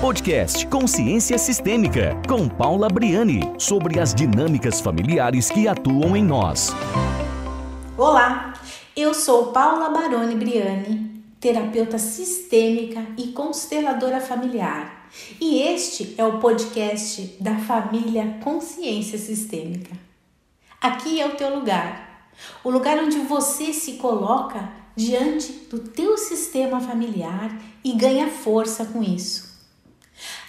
Podcast Consciência Sistêmica, com Paula Briani, sobre as dinâmicas familiares que atuam em nós. Olá, eu sou Paula Baroni Briani, terapeuta sistêmica e consteladora familiar. E este é o podcast da família Consciência Sistêmica. Aqui é o teu lugar, o lugar onde você se coloca diante do teu sistema familiar e ganha força com isso.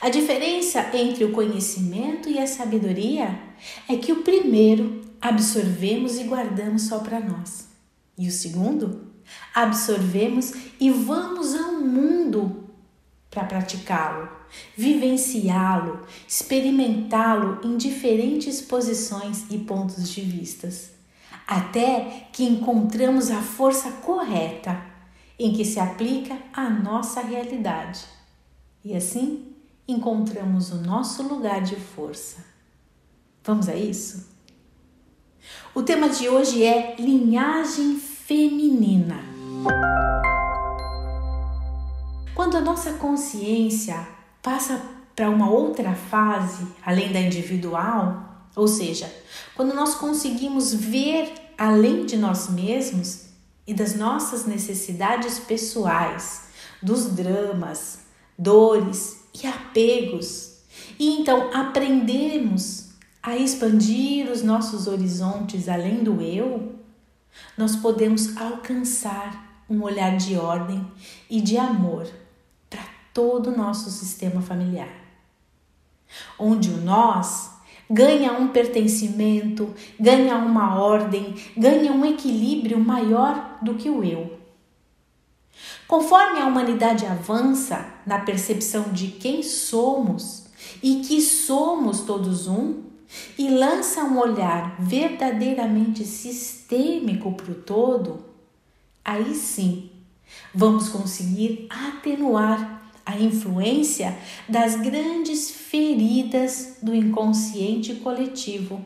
A diferença entre o conhecimento e a sabedoria é que o primeiro absorvemos e guardamos só para nós, e o segundo absorvemos e vamos ao mundo para praticá-lo, vivenciá-lo, experimentá-lo em diferentes posições e pontos de vistas até que encontramos a força correta em que se aplica a nossa realidade. E assim encontramos o nosso lugar de força. Vamos a isso? O tema de hoje é linhagem feminina. Quando a nossa consciência passa para uma outra fase, além da individual, ou seja, quando nós conseguimos ver além de nós mesmos e das nossas necessidades pessoais, dos dramas, dores e apegos, e então aprendemos a expandir os nossos horizontes além do eu, nós podemos alcançar um olhar de ordem e de amor para todo o nosso sistema familiar, onde o nós ganha um pertencimento, ganha uma ordem, ganha um equilíbrio maior do que o eu. Conforme a humanidade avança na percepção de quem somos e que somos todos um, e lança um olhar verdadeiramente sistêmico para o todo, aí sim vamos conseguir atenuar a influência das grandes feridas do inconsciente coletivo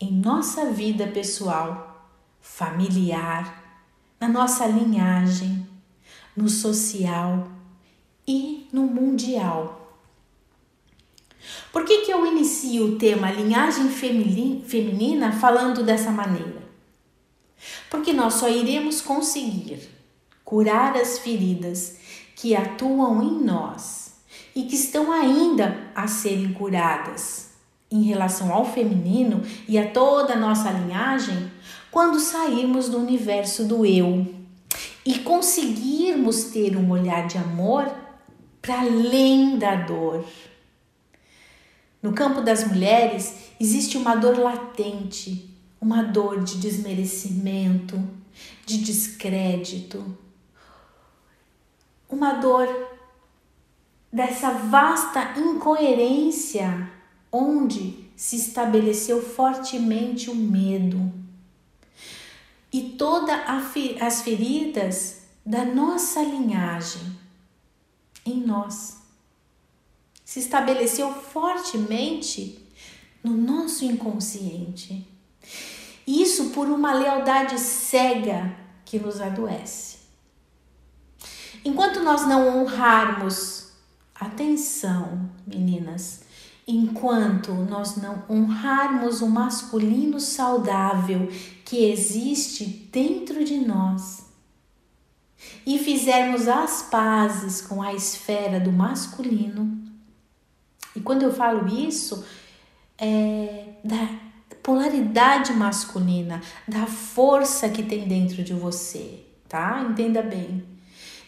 em nossa vida pessoal, familiar, na nossa linhagem, no social e no mundial. Por que, que eu inicio o tema linhagem feminina falando dessa maneira? Porque nós só iremos conseguir curar as feridas que atuam em nós e que estão ainda a serem curadas em relação ao feminino e a toda a nossa linhagem quando sairmos do universo do eu e conseguirmos ter um olhar de amor para além da dor. No campo das mulheres existe uma dor latente, uma dor de desmerecimento, de descrédito, uma dor dessa vasta incoerência onde se estabeleceu fortemente o medo e todas as feridas da nossa linhagem em nós. Se estabeleceu fortemente no nosso inconsciente. Isso por uma lealdade cega que nos adoece. Enquanto nós não honrarmos, atenção, meninas, enquanto nós não honrarmos o masculino saudável que existe dentro de nós e fizermos as pazes com a esfera do masculino, e quando eu falo isso, é da polaridade masculina, da força que tem dentro de você, tá? Entenda bem.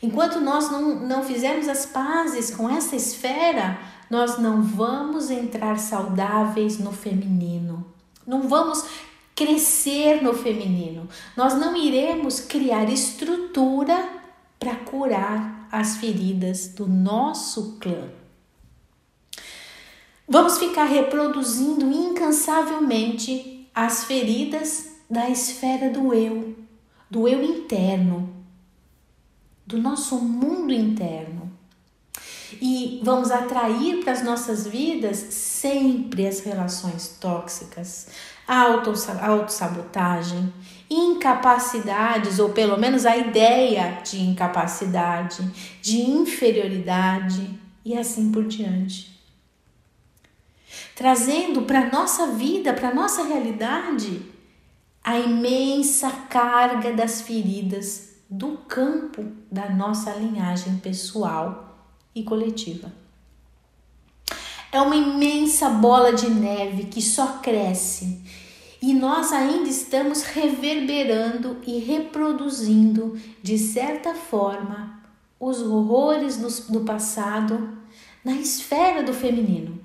Enquanto nós não, não fizermos as pazes com essa esfera, nós não vamos entrar saudáveis no feminino. Não vamos crescer no feminino. Nós não iremos criar estrutura para curar as feridas do nosso clã. Vamos ficar reproduzindo incansavelmente as feridas da esfera do eu, do eu interno, do nosso mundo interno. E vamos atrair para as nossas vidas sempre as relações tóxicas, autossabotagem, incapacidades, ou pelo menos a ideia de incapacidade, de inferioridade e assim por diante. Trazendo para a nossa vida, para a nossa realidade, a imensa carga das feridas do campo da nossa linhagem pessoal e coletiva. É uma imensa bola de neve que só cresce e nós ainda estamos reverberando e reproduzindo, de certa forma, os horrores do, do passado na esfera do feminino.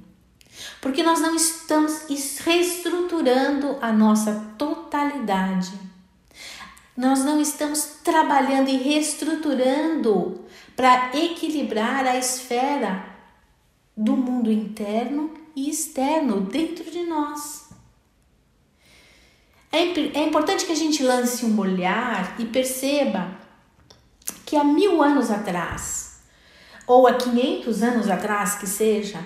Porque nós não estamos reestruturando a nossa totalidade. Nós não estamos trabalhando e reestruturando para equilibrar a esfera do mundo interno e externo dentro de nós. É, é importante que a gente lance um olhar e perceba que há mil anos atrás, ou há 500 anos atrás que seja,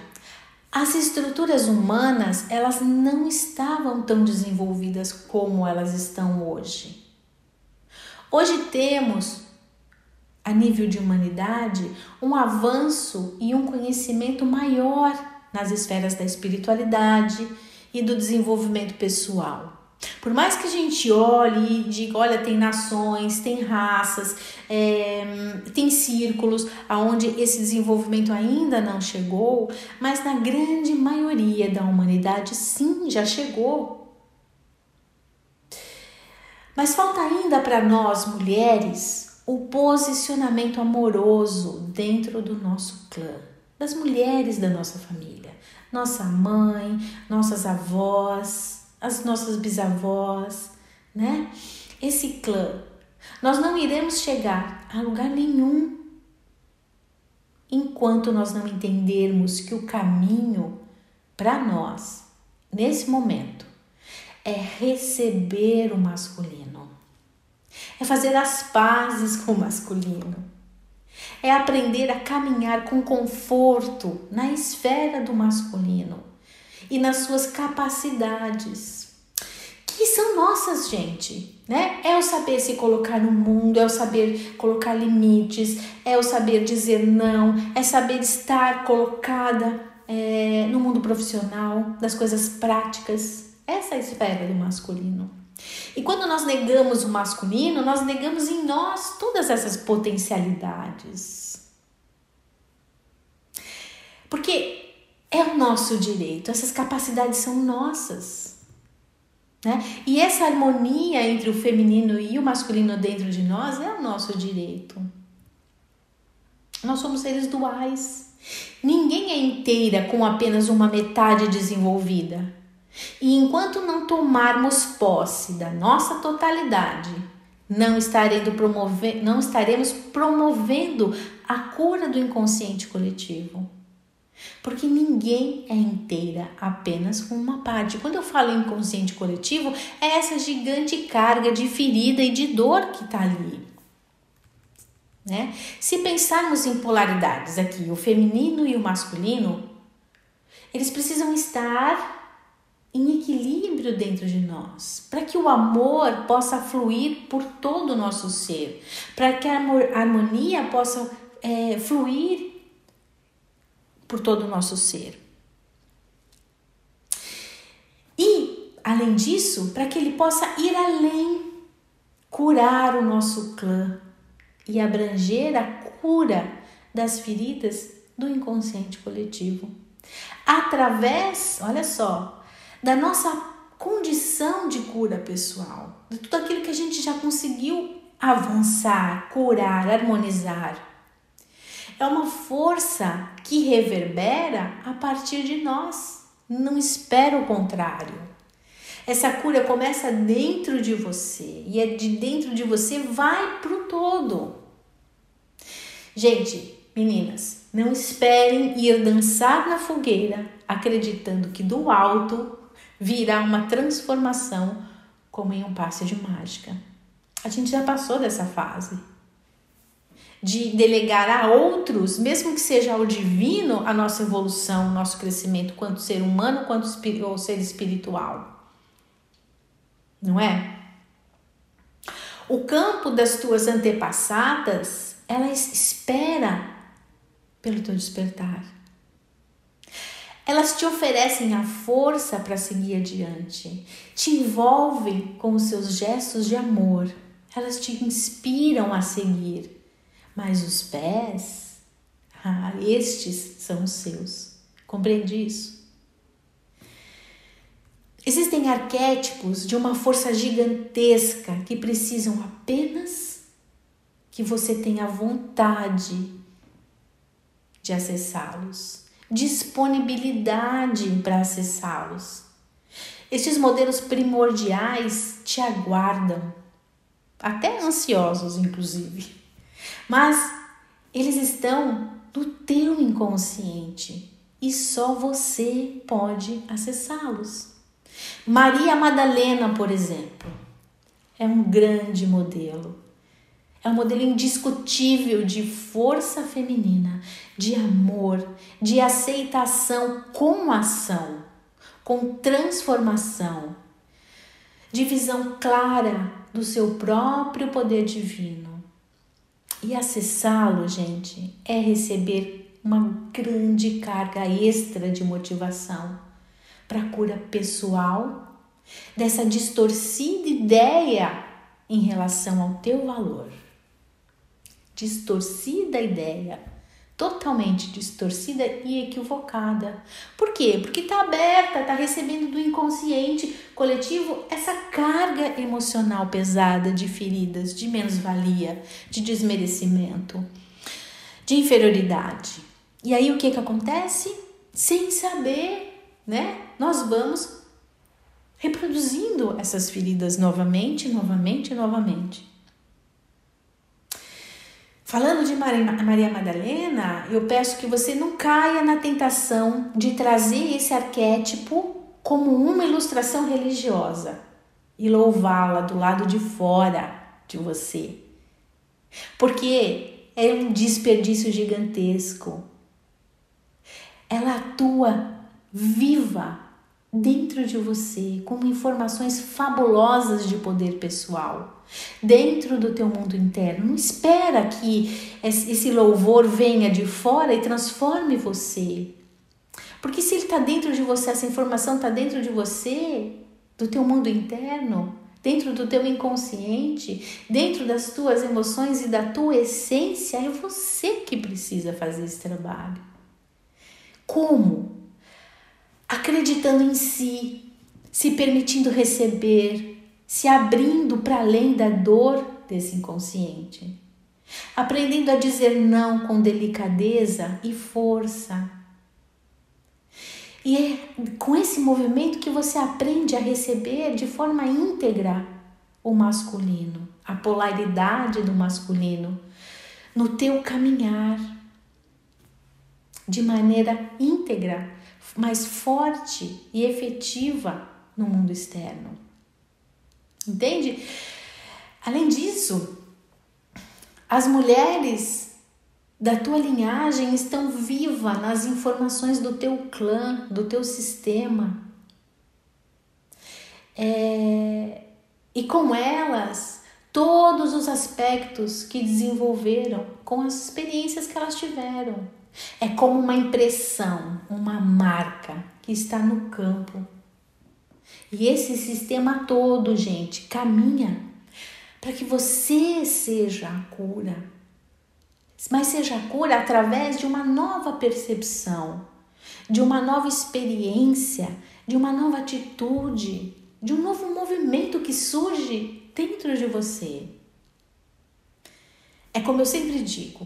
as estruturas humanas elas não estavam tão desenvolvidas como elas estão hoje. Hoje temos, a nível de humanidade, um avanço e um conhecimento maior nas esferas da espiritualidade e do desenvolvimento pessoal. Por mais que a gente olhe e diga, olha, tem nações, tem raças, é, tem círculos onde esse desenvolvimento ainda não chegou, mas na grande maioria da humanidade sim já chegou. Mas falta ainda para nós mulheres o posicionamento amoroso dentro do nosso clã, das mulheres da nossa família, nossa mãe, nossas avós as nossas bisavós, né? Esse clã. Nós não iremos chegar a lugar nenhum enquanto nós não entendermos que o caminho para nós, nesse momento, é receber o masculino, é fazer as pazes com o masculino, é aprender a caminhar com conforto na esfera do masculino e nas suas capacidades, que são nossas, gente, né? É o saber se colocar no mundo, é o saber colocar limites, é o saber dizer não, é saber estar colocada é, no mundo profissional, das coisas práticas. Essa é a esfera do masculino. E quando nós negamos o masculino, nós negamos em nós todas essas potencialidades. Porque é o nosso direito, essas capacidades são nossas. Né? E essa harmonia entre o feminino e o masculino dentro de nós é o nosso direito. Nós somos seres duais. Ninguém é inteira com apenas uma metade desenvolvida. E enquanto não tomarmos posse da nossa totalidade, não, estaremos promovendo, não estaremos promovendo a cura do inconsciente coletivo. Porque ninguém é inteira apenas com uma parte. Quando eu falo inconsciente coletivo, é essa gigante carga de ferida e de dor que está ali. Né? Se pensarmos em polaridades aqui, o feminino e o masculino, eles precisam estar em equilíbrio dentro de nós, para que o amor possa fluir por todo o nosso ser, para que a harmonia possa é, fluir por todo o nosso ser. E, além disso, para que ele possa ir além, curar o nosso clã e abranger a cura das feridas do inconsciente coletivo. Através, olha só, da nossa condição de cura pessoal, de tudo aquilo que a gente já conseguiu avançar, curar, harmonizar é uma força que reverbera a partir de nós. Não espera o contrário. Essa cura começa dentro de você e é de dentro de você vai para o todo. Gente, meninas, não esperem ir dançar na fogueira acreditando que do alto virá uma transformação como em um passe de mágica. A gente já passou dessa fase de delegar a outros, mesmo que seja ao divino, a nossa evolução, o nosso crescimento, quanto ser humano, quanto ou ser espiritual. Não é? O campo das tuas antepassadas, ela espera pelo teu despertar. Elas te oferecem a força para seguir adiante, te envolvem com os seus gestos de amor, elas te inspiram a seguir, mas os pés, ah, estes são os seus. Compreende isso? Existem arquétipos de uma força gigantesca que precisam apenas que você tenha vontade de acessá-los disponibilidade para acessá-los. Estes modelos primordiais te aguardam, até ansiosos, inclusive, mas eles estão no teu inconsciente e só você pode acessá-los. Maria Madalena, por exemplo, é um grande modelo é um modelo indiscutível de força feminina, de amor, de aceitação com ação, com transformação, de visão clara do seu próprio poder divino. E acessá-lo, gente, é receber uma grande carga extra de motivação para a cura pessoal dessa distorcida ideia em relação ao teu valor distorcida ideia, totalmente distorcida e equivocada. Por quê? Porque está aberta, está recebendo do inconsciente coletivo essa carga emocional pesada de feridas, de menos-valia, de desmerecimento, de inferioridade. E aí o que que acontece? Sem saber, né? Nós vamos reproduzindo essas feridas novamente, novamente, novamente. Falando de Maria Madalena, eu peço que você não caia na tentação de trazer esse arquétipo como uma ilustração religiosa e louvá-la do lado de fora de você. Porque é um desperdício gigantesco. Ela atua viva dentro de você, com informações fabulosas de poder pessoal, dentro do teu mundo interno. Não espera que esse louvor venha de fora e transforme você. Porque se ele está dentro de você, essa informação está dentro de você, do teu mundo interno, dentro do teu inconsciente, dentro das tuas emoções e da tua essência, é você que precisa fazer esse trabalho. Como? acreditando em si, se permitindo receber, se abrindo para além da dor desse inconsciente, aprendendo a dizer não com delicadeza e força. E é com esse movimento que você aprende a receber de forma íntegra o masculino, a polaridade do masculino no teu caminhar de maneira íntegra mais forte e efetiva no mundo externo. Entende? Além disso, as mulheres da tua linhagem estão vivas nas informações do teu clã, do teu sistema. É, e com elas, todos os aspectos que desenvolveram com as experiências que elas tiveram. É como uma impressão, uma marca que está no campo. E esse sistema todo, gente, caminha para que você seja a cura. Mas seja a cura através de uma nova percepção, de uma nova experiência, de uma nova atitude, de um novo movimento que surge dentro de você. É como eu sempre digo,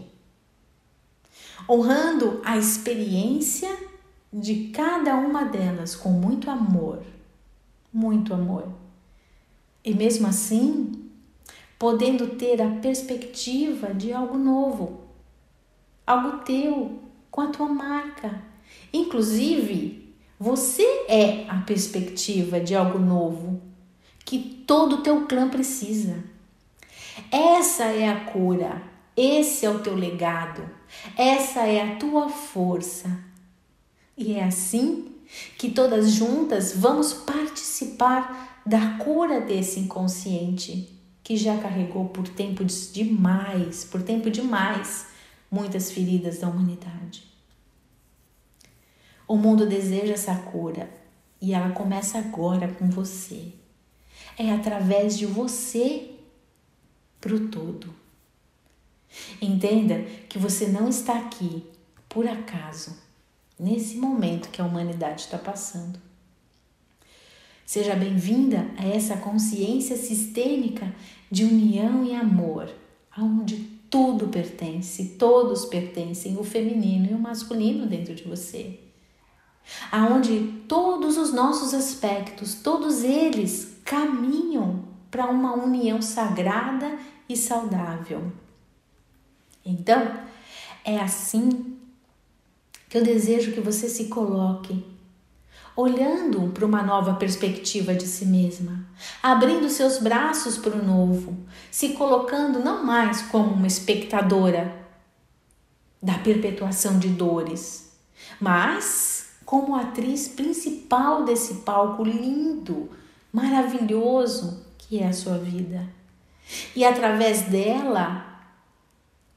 honrando a experiência de cada uma delas com muito amor, muito amor. E mesmo assim, podendo ter a perspectiva de algo novo, algo teu, com a tua marca. Inclusive, você é a perspectiva de algo novo que todo o teu clã precisa. Essa é a cura, esse é o teu legado, essa é a tua força. E é assim que todas juntas vamos participar da cura desse inconsciente que já carregou por tempo demais, por tempo demais muitas feridas da humanidade. O mundo deseja essa cura e ela começa agora com você. É através de você para o todo. Entenda que você não está aqui por acaso, nesse momento que a humanidade está passando. Seja bem-vinda a essa consciência sistêmica de união e amor, aonde tudo pertence, todos pertencem, o feminino e o masculino dentro de você. Aonde todos os nossos aspectos, todos eles caminham para uma união sagrada e saudável. Então, é assim que eu desejo que você se coloque, olhando para uma nova perspectiva de si mesma, abrindo seus braços para o novo, se colocando não mais como uma espectadora da perpetuação de dores, mas como atriz principal desse palco lindo, maravilhoso que é a sua vida. E através dela,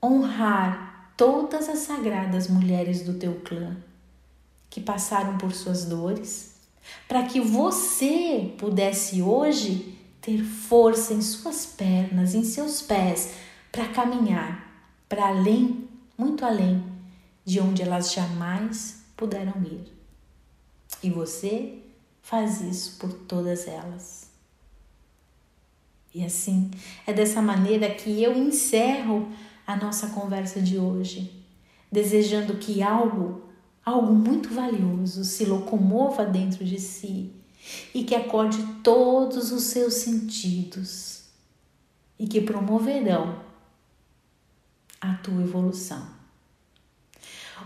honrar todas as sagradas mulheres do teu clã que passaram por suas dores, para que você pudesse hoje ter força em suas pernas, em seus pés, para caminhar para além, muito além de onde elas jamais puderam ir. E você faz isso por todas elas. E assim, é dessa maneira que eu encerro a nossa conversa de hoje, desejando que algo, algo muito valioso, se locomova dentro de si e que acorde todos os seus sentidos e que promoverão a tua evolução.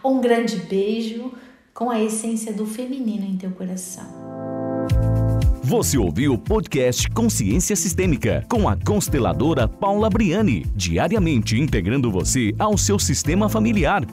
Um grande beijo com a essência do feminino em teu coração. Você ouviu o podcast Consciência Sistêmica com a consteladora Paula Briani, diariamente integrando você ao seu sistema familiar.